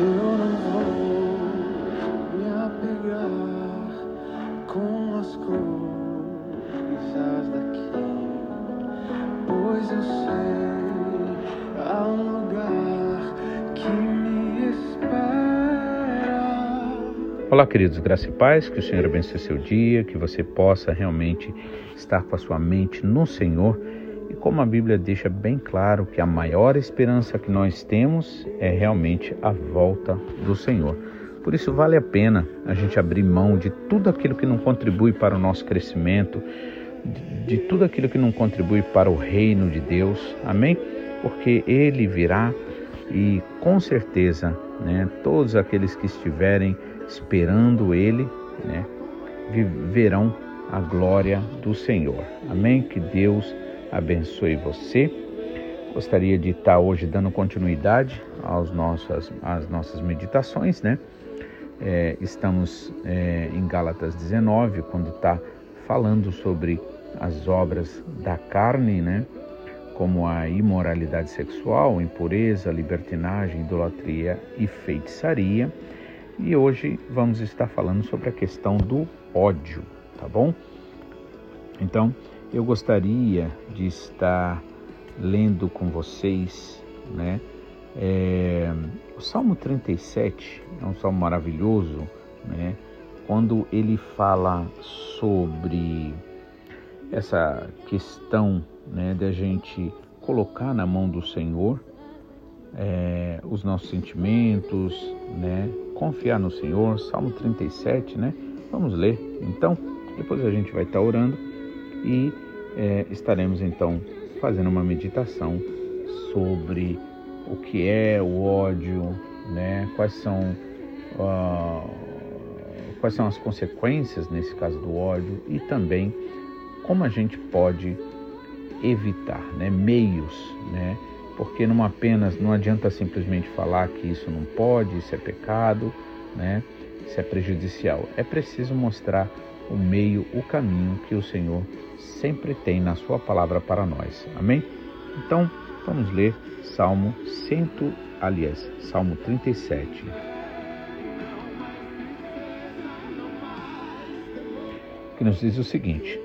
Eu não vou me apegar com as coisas daqui, pois eu sei há um lugar que me espera. Olá, queridos, graça e paz, que o Senhor abençoe seu dia, que você possa realmente estar com a sua mente no Senhor. Como a Bíblia deixa bem claro que a maior esperança que nós temos é realmente a volta do Senhor. Por isso vale a pena a gente abrir mão de tudo aquilo que não contribui para o nosso crescimento, de, de tudo aquilo que não contribui para o reino de Deus. Amém? Porque ele virá e com certeza, né, todos aqueles que estiverem esperando ele, né, verão a glória do Senhor. Amém? Que Deus abençoe você. Gostaria de estar hoje dando continuidade aos nossas, às nossas meditações, né? É, estamos é, em Gálatas 19, quando está falando sobre as obras da carne, né? Como a imoralidade sexual, impureza, libertinagem, idolatria e feitiçaria. E hoje vamos estar falando sobre a questão do ódio, tá bom? Então, eu gostaria de estar lendo com vocês, né? É, o Salmo 37 é um salmo maravilhoso, né? Quando ele fala sobre essa questão, né, de a gente colocar na mão do Senhor é, os nossos sentimentos, né? Confiar no Senhor, Salmo 37, né? Vamos ler. Então, depois a gente vai estar orando e é, estaremos então fazendo uma meditação sobre o que é o ódio, né? Quais são uh, quais são as consequências nesse caso do ódio e também como a gente pode evitar, né? Meios, né? Porque não apenas não adianta simplesmente falar que isso não pode, isso é pecado, né? Isso é prejudicial. É preciso mostrar o meio, o caminho que o Senhor sempre tem na sua palavra para nós. Amém? Então, vamos ler Salmo 100, aliás, Salmo 37. Que nos diz o seguinte: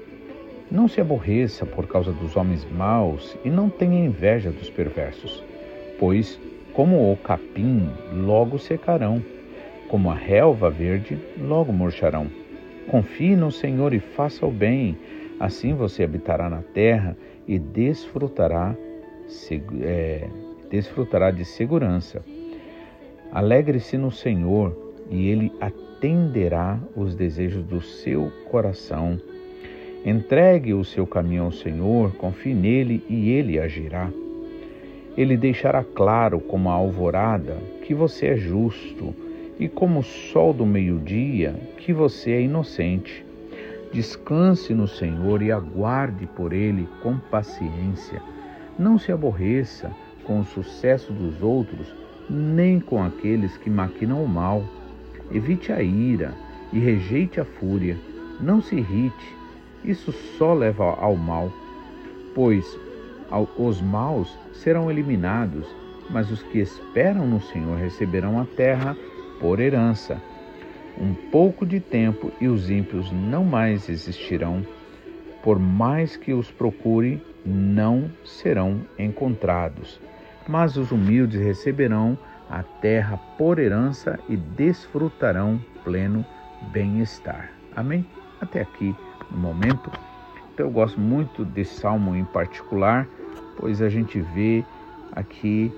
Não se aborreça por causa dos homens maus e não tenha inveja dos perversos, pois, como o capim, logo secarão, como a relva verde, logo murcharão. Confie no Senhor e faça o bem, assim você habitará na terra e desfrutará, é, desfrutará de segurança. Alegre-se no Senhor e Ele atenderá os desejos do seu coração. Entregue o seu caminho ao Senhor, confie nele e Ele agirá. Ele deixará claro como a alvorada que você é justo e como o sol do meio-dia, que você é inocente. Descanse no Senhor e aguarde por Ele com paciência. Não se aborreça com o sucesso dos outros, nem com aqueles que maquinam o mal. Evite a ira e rejeite a fúria. Não se irrite, isso só leva ao mal. Pois os maus serão eliminados, mas os que esperam no Senhor receberão a terra por herança. Um pouco de tempo e os ímpios não mais existirão. Por mais que os procure, não serão encontrados. Mas os humildes receberão a terra por herança e desfrutarão pleno bem-estar. Amém? Até aqui no momento. Então eu gosto muito desse salmo em particular, pois a gente vê aqui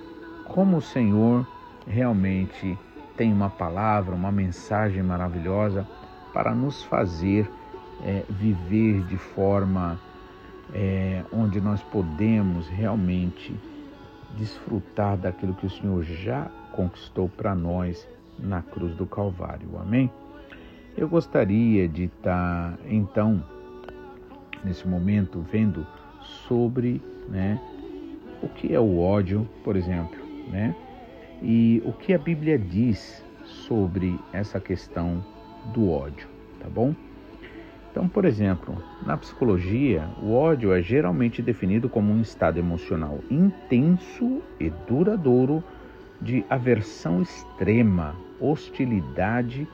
como o Senhor realmente tem uma palavra, uma mensagem maravilhosa para nos fazer é, viver de forma é, onde nós podemos realmente desfrutar daquilo que o Senhor já conquistou para nós na cruz do Calvário. Amém? Eu gostaria de estar, então, nesse momento, vendo sobre né, o que é o ódio, por exemplo, né? E o que a Bíblia diz sobre essa questão do ódio, tá bom? Então, por exemplo, na psicologia, o ódio é geralmente definido como um estado emocional intenso e duradouro de aversão extrema, hostilidade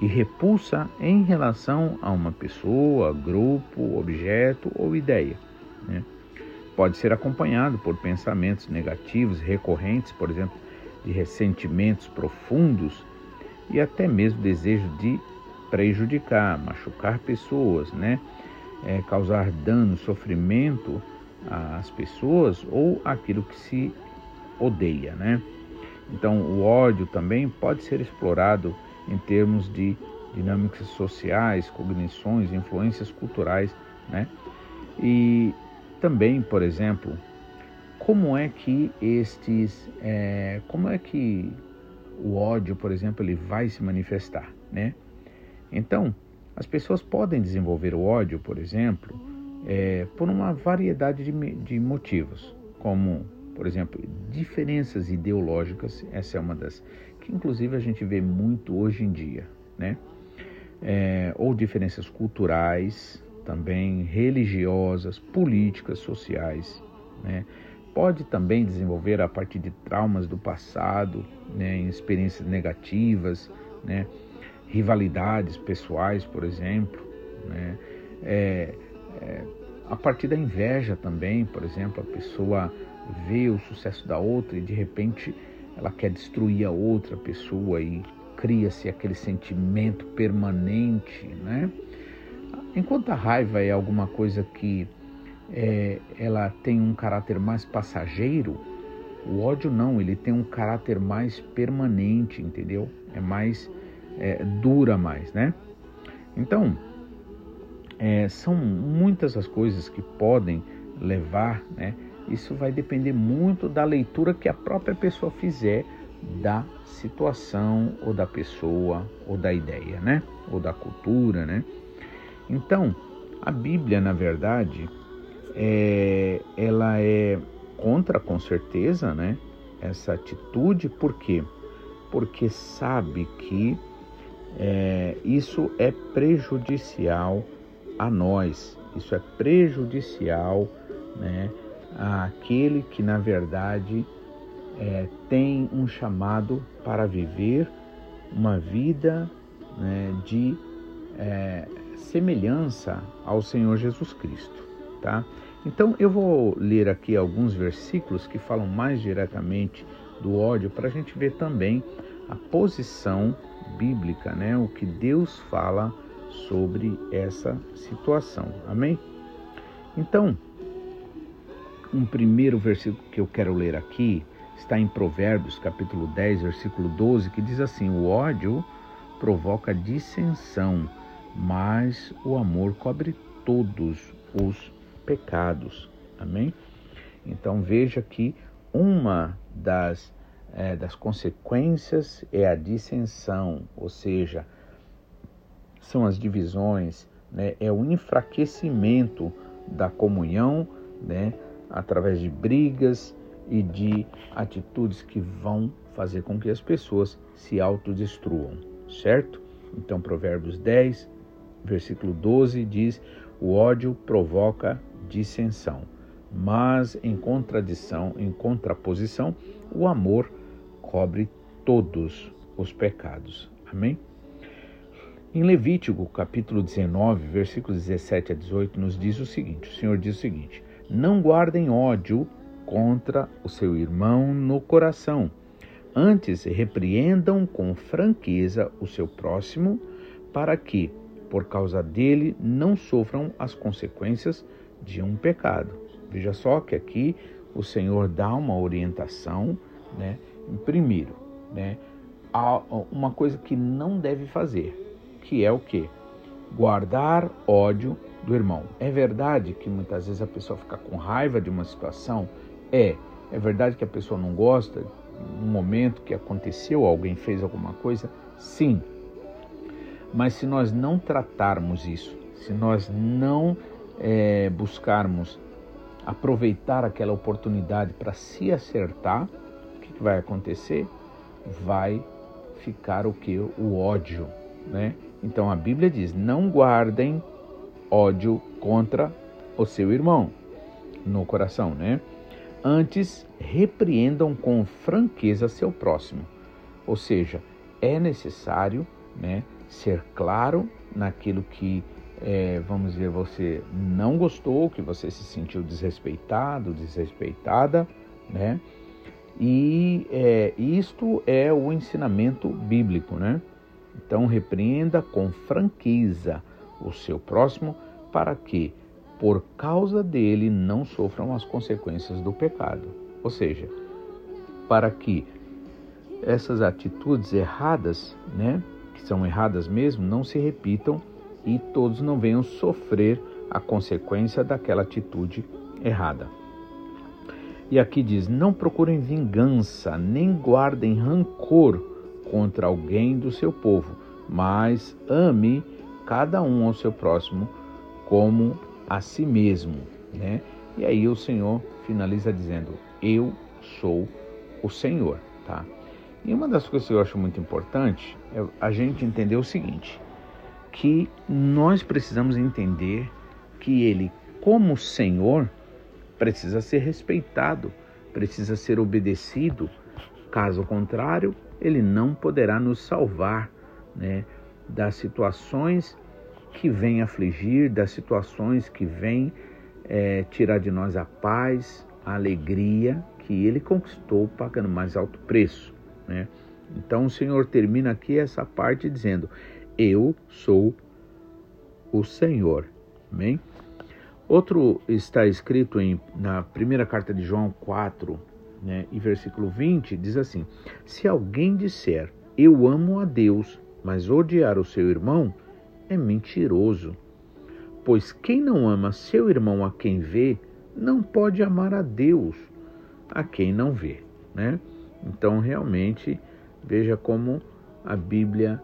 e repulsa em relação a uma pessoa, grupo, objeto ou ideia. Né? Pode ser acompanhado por pensamentos negativos recorrentes, por exemplo, de ressentimentos profundos e até mesmo desejo de prejudicar, machucar pessoas, né? É, causar dano, sofrimento às pessoas ou aquilo que se odeia, né? Então, o ódio também pode ser explorado em termos de dinâmicas sociais, cognições, influências culturais, né? E também, por exemplo, como é que estes, é, como é que o ódio, por exemplo, ele vai se manifestar, né? Então, as pessoas podem desenvolver o ódio, por exemplo, é, por uma variedade de, de motivos, como, por exemplo, diferenças ideológicas. Essa é uma das que, inclusive, a gente vê muito hoje em dia, né? É, ou diferenças culturais, também religiosas, políticas, sociais, né? Pode também desenvolver a partir de traumas do passado, né, experiências negativas, né, rivalidades pessoais, por exemplo, né, é, é, a partir da inveja também, por exemplo, a pessoa vê o sucesso da outra e de repente ela quer destruir a outra pessoa e cria-se aquele sentimento permanente, né? Enquanto a raiva é alguma coisa que é, ela tem um caráter mais passageiro, o ódio não, ele tem um caráter mais permanente, entendeu? É mais é, dura mais, né? Então é, são muitas as coisas que podem levar, né? Isso vai depender muito da leitura que a própria pessoa fizer da situação ou da pessoa ou da ideia, né? Ou da cultura, né? Então, a Bíblia, na verdade, é, ela é contra, com certeza, né? Essa atitude, por quê? Porque sabe que é, isso é prejudicial a nós, isso é prejudicial né, àquele que, na verdade, é, tem um chamado para viver uma vida né, de é, semelhança ao Senhor Jesus Cristo, tá? Então eu vou ler aqui alguns versículos que falam mais diretamente do ódio para a gente ver também a posição bíblica, né? O que Deus fala sobre essa situação. Amém? Então, um primeiro versículo que eu quero ler aqui está em Provérbios, capítulo 10, versículo 12, que diz assim: O ódio provoca dissensão mas o amor cobre todos os pecados. Amém? Então veja que uma das, é, das consequências é a dissensão, ou seja, são as divisões, né, é o enfraquecimento da comunhão, né, através de brigas e de atitudes que vão fazer com que as pessoas se autodestruam, certo? Então, Provérbios 10, versículo 12 diz: O ódio provoca dissensão, mas em contradição, em contraposição, o amor cobre todos os pecados. Amém? Em Levítico, capítulo 19, versículos 17 a 18, nos diz o seguinte: o Senhor diz o seguinte: Não guardem ódio contra o seu irmão no coração. Antes, repreendam com franqueza o seu próximo, para que, por causa dele não sofram as consequências de um pecado. Veja só que aqui o Senhor dá uma orientação, né? Primeiro, né? Uma coisa que não deve fazer, que é o que? Guardar ódio do irmão. É verdade que muitas vezes a pessoa fica com raiva de uma situação? É. É verdade que a pessoa não gosta no momento que aconteceu, alguém fez alguma coisa? Sim. Mas se nós não tratarmos isso, se nós não é, buscarmos aproveitar aquela oportunidade para se acertar, o que, que vai acontecer? Vai ficar o que? O ódio, né? Então a Bíblia diz: não guardem ódio contra o seu irmão no coração, né? Antes, repreendam com franqueza seu próximo. Ou seja, é necessário né, ser claro naquilo que, é, vamos dizer, você não gostou, que você se sentiu desrespeitado, desrespeitada, né? E é, isto é o ensinamento bíblico, né? Então repreenda com franqueza o seu próximo para que, por causa dele, não sofram as consequências do pecado. Ou seja, para que essas atitudes erradas, né, que são erradas mesmo, não se repitam e todos não venham sofrer a consequência daquela atitude errada. E aqui diz: não procurem vingança, nem guardem rancor contra alguém do seu povo, mas ame cada um ao seu próximo como a si mesmo, né? E aí o Senhor finaliza dizendo: Eu sou o Senhor, tá? E uma das coisas que eu acho muito importante é a gente entender o seguinte: que nós precisamos entender que Ele, como Senhor, precisa ser respeitado, precisa ser obedecido. Caso contrário, Ele não poderá nos salvar né, das situações que vêm afligir, das situações que vêm é, tirar de nós a paz, a alegria que Ele conquistou pagando mais alto preço. Né? Então o Senhor termina aqui essa parte dizendo: Eu sou o Senhor. Amém? Outro está escrito em, na primeira carta de João 4, né, e versículo 20, diz assim: Se alguém disser eu amo a Deus, mas odiar o seu irmão, é mentiroso. Pois quem não ama seu irmão a quem vê, não pode amar a Deus a quem não vê, né? Então, realmente, veja como a Bíblia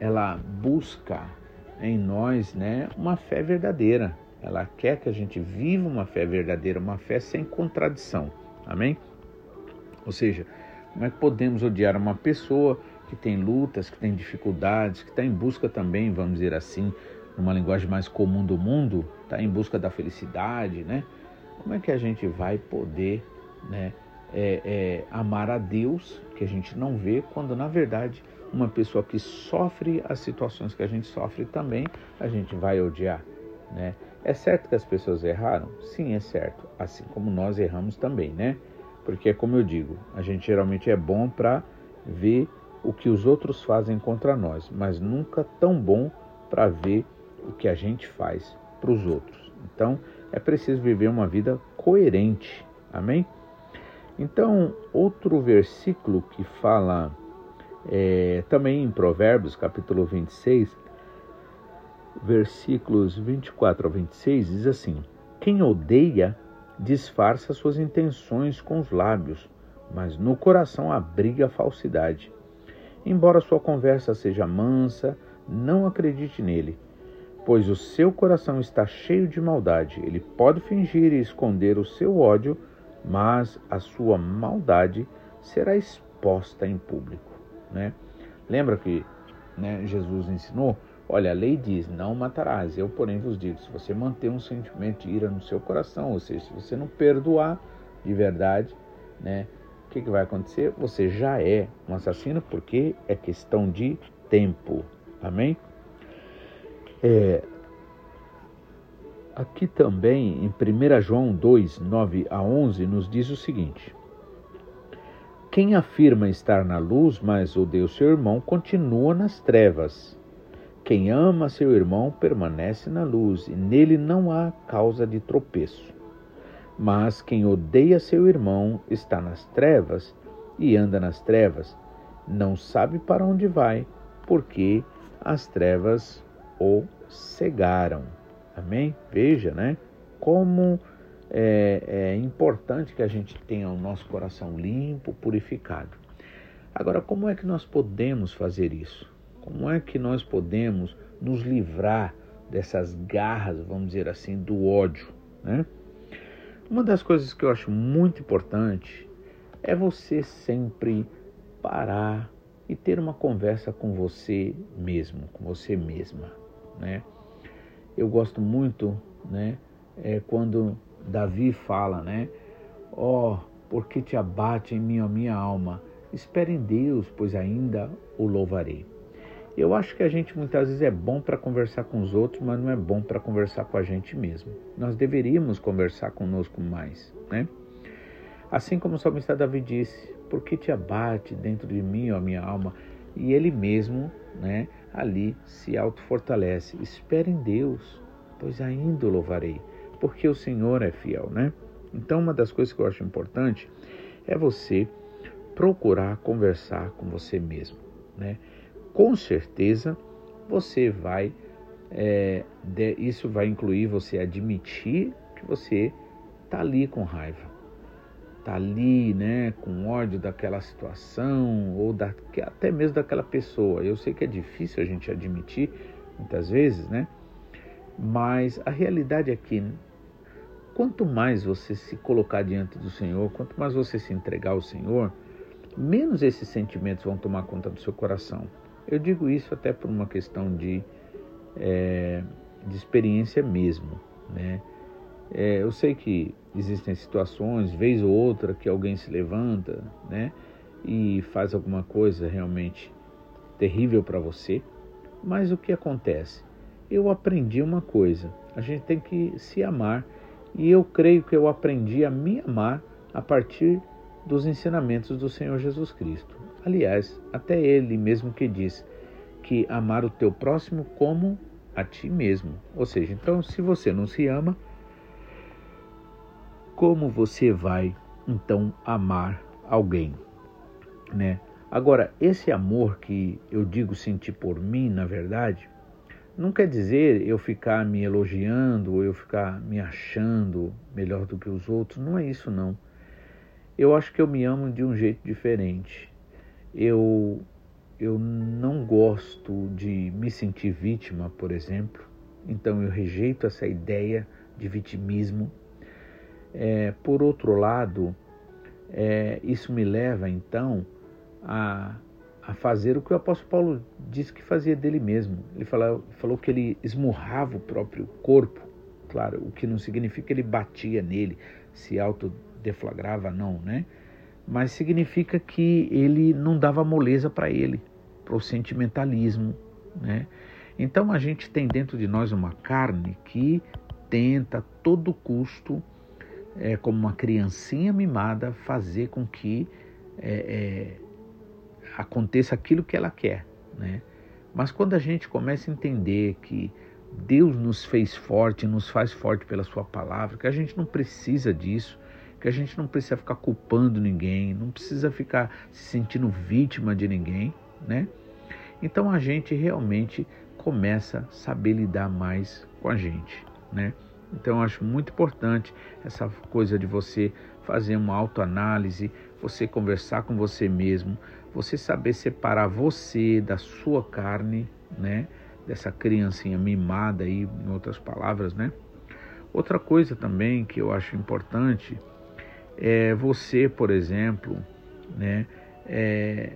ela busca em nós, né, uma fé verdadeira. Ela quer que a gente viva uma fé verdadeira, uma fé sem contradição. Amém? Ou seja, como é que podemos odiar uma pessoa que tem lutas, que tem dificuldades, que está em busca também, vamos dizer assim, numa linguagem mais comum do mundo, está em busca da felicidade, né? Como é que a gente vai poder, né, é, é, amar a Deus, que a gente não vê, quando na verdade uma pessoa que sofre as situações que a gente sofre também, a gente vai odiar. Né? É certo que as pessoas erraram? Sim, é certo. Assim como nós erramos também, né? Porque, como eu digo, a gente geralmente é bom para ver o que os outros fazem contra nós, mas nunca tão bom para ver o que a gente faz para os outros. Então, é preciso viver uma vida coerente. Amém? Então, outro versículo que fala é, também em Provérbios, capítulo 26, versículos 24 a 26, diz assim: Quem odeia disfarça suas intenções com os lábios, mas no coração abriga a falsidade. Embora sua conversa seja mansa, não acredite nele, pois o seu coração está cheio de maldade. Ele pode fingir e esconder o seu ódio mas a sua maldade será exposta em público. Né? Lembra que né, Jesus ensinou? Olha, a lei diz: não matarás. Eu, porém, vos digo: se você manter um sentimento de ira no seu coração, ou seja, se você não perdoar de verdade, né, o que, que vai acontecer? Você já é um assassino, porque é questão de tempo. Amém? É, Aqui também, em 1 João 2, 9 a 11, nos diz o seguinte: Quem afirma estar na luz, mas odeia seu irmão, continua nas trevas. Quem ama seu irmão permanece na luz, e nele não há causa de tropeço. Mas quem odeia seu irmão está nas trevas e anda nas trevas, não sabe para onde vai, porque as trevas o cegaram. Amém? Veja, né? Como é, é importante que a gente tenha o nosso coração limpo, purificado. Agora, como é que nós podemos fazer isso? Como é que nós podemos nos livrar dessas garras, vamos dizer assim, do ódio, né? Uma das coisas que eu acho muito importante é você sempre parar e ter uma conversa com você mesmo, com você mesma, né? eu gosto muito, né, é quando Davi fala, né, Ó, oh, porque te abate em mim a minha alma? Espere em Deus, pois ainda o louvarei. Eu acho que a gente muitas vezes é bom para conversar com os outros, mas não é bom para conversar com a gente mesmo. Nós deveríamos conversar conosco mais, né? Assim como o salmista Davi disse: Por que te abate dentro de mim, ó minha alma? E ele mesmo, né, ali se autofortalece. Espere em Deus, pois ainda o louvarei, porque o Senhor é fiel, né? Então, uma das coisas que eu acho importante é você procurar conversar com você mesmo, né? com certeza você vai, é, de, isso vai incluir você admitir que você está ali com raiva, está ali, né, com ódio daquela situação ou da, até mesmo daquela pessoa. Eu sei que é difícil a gente admitir muitas vezes, né? Mas a realidade é que quanto mais você se colocar diante do Senhor, quanto mais você se entregar ao Senhor, menos esses sentimentos vão tomar conta do seu coração. Eu digo isso até por uma questão de, é, de experiência mesmo. Né? É, eu sei que existem situações, vez ou outra, que alguém se levanta né, e faz alguma coisa realmente terrível para você, mas o que acontece? Eu aprendi uma coisa: a gente tem que se amar, e eu creio que eu aprendi a me amar a partir dos ensinamentos do Senhor Jesus Cristo. Aliás, até ele mesmo que diz que amar o teu próximo como a ti mesmo. Ou seja, então se você não se ama, como você vai então amar alguém, né? Agora, esse amor que eu digo sentir por mim, na verdade, não quer dizer eu ficar me elogiando ou eu ficar me achando melhor do que os outros, não é isso não. Eu acho que eu me amo de um jeito diferente eu, eu não gosto de me sentir vítima, por exemplo, então eu rejeito essa ideia de vitimismo. É, por outro lado, é, isso me leva então a, a fazer o que o apóstolo Paulo disse que fazia dele mesmo. Ele falou, falou que ele esmurrava o próprio corpo, claro, o que não significa que ele batia nele, se autodeflagrava, não, né? mas significa que ele não dava moleza para ele, para o sentimentalismo, né? Então a gente tem dentro de nós uma carne que tenta a todo custo, é, como uma criancinha mimada, fazer com que é, é, aconteça aquilo que ela quer, né? Mas quando a gente começa a entender que Deus nos fez forte, nos faz forte pela Sua palavra, que a gente não precisa disso, que a gente não precisa ficar culpando ninguém, não precisa ficar se sentindo vítima de ninguém, né? Então a gente realmente começa a saber lidar mais com a gente, né? Então eu acho muito importante essa coisa de você fazer uma autoanálise, você conversar com você mesmo, você saber separar você da sua carne, né? Dessa criancinha mimada aí, em outras palavras, né? Outra coisa também que eu acho importante é, você, por exemplo, né, é,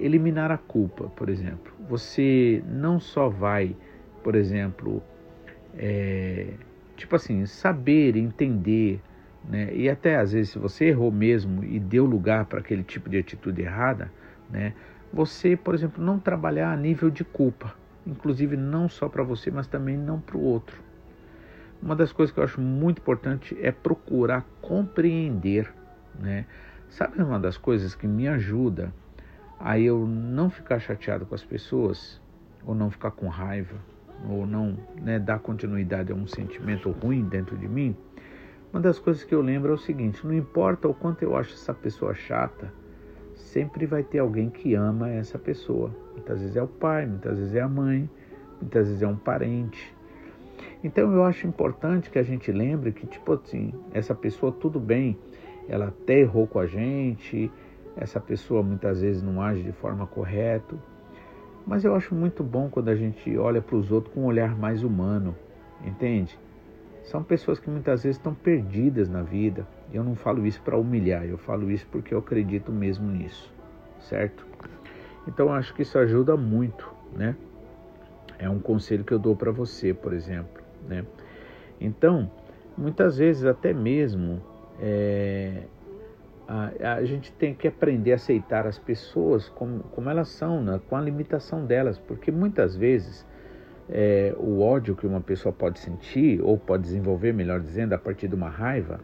eliminar a culpa, por exemplo. Você não só vai, por exemplo, é, tipo assim, saber, entender, né, e até às vezes se você errou mesmo e deu lugar para aquele tipo de atitude errada, né, você, por exemplo, não trabalhar a nível de culpa, inclusive não só para você, mas também não para o outro. Uma das coisas que eu acho muito importante é procurar compreender, né? Sabe uma das coisas que me ajuda a eu não ficar chateado com as pessoas, ou não ficar com raiva, ou não né, dar continuidade a um sentimento ruim dentro de mim? Uma das coisas que eu lembro é o seguinte: não importa o quanto eu acho essa pessoa chata, sempre vai ter alguém que ama essa pessoa. Muitas vezes é o pai, muitas vezes é a mãe, muitas vezes é um parente, então eu acho importante que a gente lembre que, tipo assim, essa pessoa tudo bem, ela até errou com a gente, essa pessoa muitas vezes não age de forma correta, mas eu acho muito bom quando a gente olha para os outros com um olhar mais humano, entende? São pessoas que muitas vezes estão perdidas na vida. Eu não falo isso para humilhar, eu falo isso porque eu acredito mesmo nisso, certo? Então acho que isso ajuda muito, né? É um conselho que eu dou para você, por exemplo. Né? Então, muitas vezes até mesmo é, a, a, gente tem que aprender a aceitar as pessoas como, como elas são, né? com a limitação delas, porque muitas vezes é, o ódio que uma pessoa pode sentir, ou pode desenvolver, melhor dizendo, a partir de uma raiva,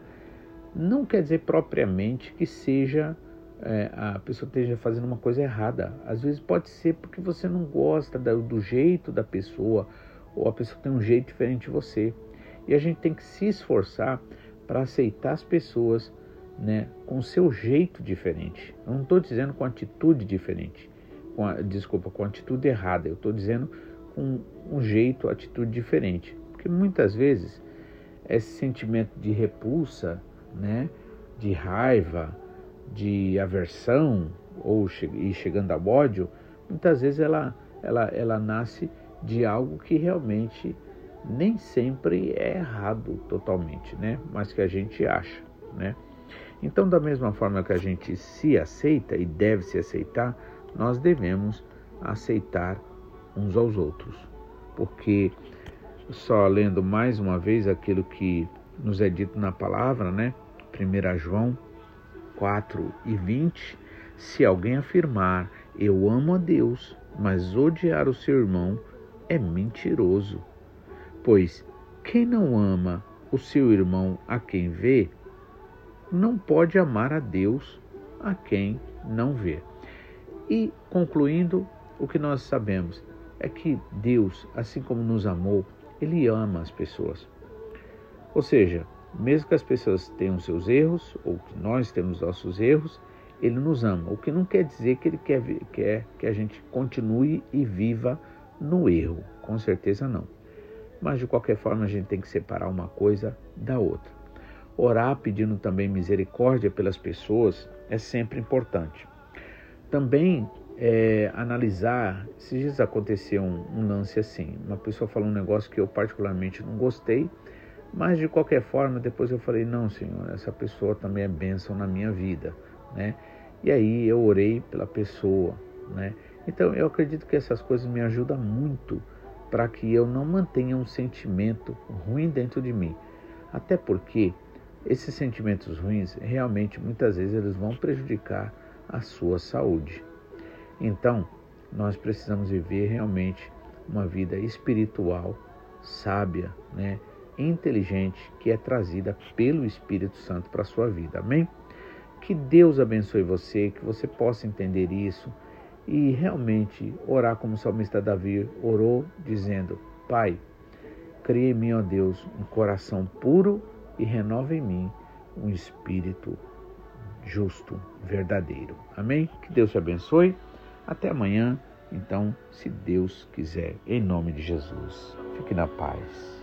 não quer dizer propriamente que seja é, a pessoa esteja fazendo uma coisa errada. Às vezes pode ser porque você não gosta do, do jeito da pessoa, ou a pessoa tem um jeito diferente de você. E a gente tem que se esforçar para aceitar as pessoas né, com seu jeito diferente. Eu não estou dizendo com atitude diferente, com a, desculpa, com atitude errada. Eu estou dizendo com um jeito, atitude diferente. Porque muitas vezes esse sentimento de repulsa, né, de raiva, de aversão ou e chegando ao ódio, muitas vezes ela, ela, ela nasce de algo que realmente nem sempre é errado totalmente, né? Mas que a gente acha, né? Então, da mesma forma que a gente se aceita e deve se aceitar, nós devemos aceitar uns aos outros. Porque só lendo mais uma vez aquilo que nos é dito na palavra, né? 1 João 4 e 20, se alguém afirmar eu amo a Deus, mas odiar o seu irmão, é mentiroso. Pois quem não ama o seu irmão a quem vê, não pode amar a Deus a quem não vê. E concluindo, o que nós sabemos é que Deus, assim como nos amou, ele ama as pessoas. Ou seja, mesmo que as pessoas tenham seus erros, ou que nós temos nossos erros, ele nos ama. O que não quer dizer que ele quer, quer que a gente continue e viva no erro. Com certeza não. Mas de qualquer forma a gente tem que separar uma coisa da outra. Orar pedindo também misericórdia pelas pessoas é sempre importante. Também é, analisar, esses dias aconteceu um, um lance assim, uma pessoa falou um negócio que eu particularmente não gostei, mas de qualquer forma, depois eu falei: não, Senhor, essa pessoa também é bênção na minha vida, né? E aí eu orei pela pessoa, né? Então eu acredito que essas coisas me ajudam muito para que eu não mantenha um sentimento ruim dentro de mim. Até porque esses sentimentos ruins realmente muitas vezes eles vão prejudicar a sua saúde. Então, nós precisamos viver realmente uma vida espiritual sábia, né? inteligente que é trazida pelo Espírito Santo para a sua vida. Amém? Que Deus abençoe você, que você possa entender isso e realmente orar como o salmista Davi orou, dizendo: Pai, cria em mim, ó Deus, um coração puro e renova em mim um espírito justo, verdadeiro. Amém? Que Deus te abençoe. Até amanhã, então, se Deus quiser, em nome de Jesus. Fique na paz.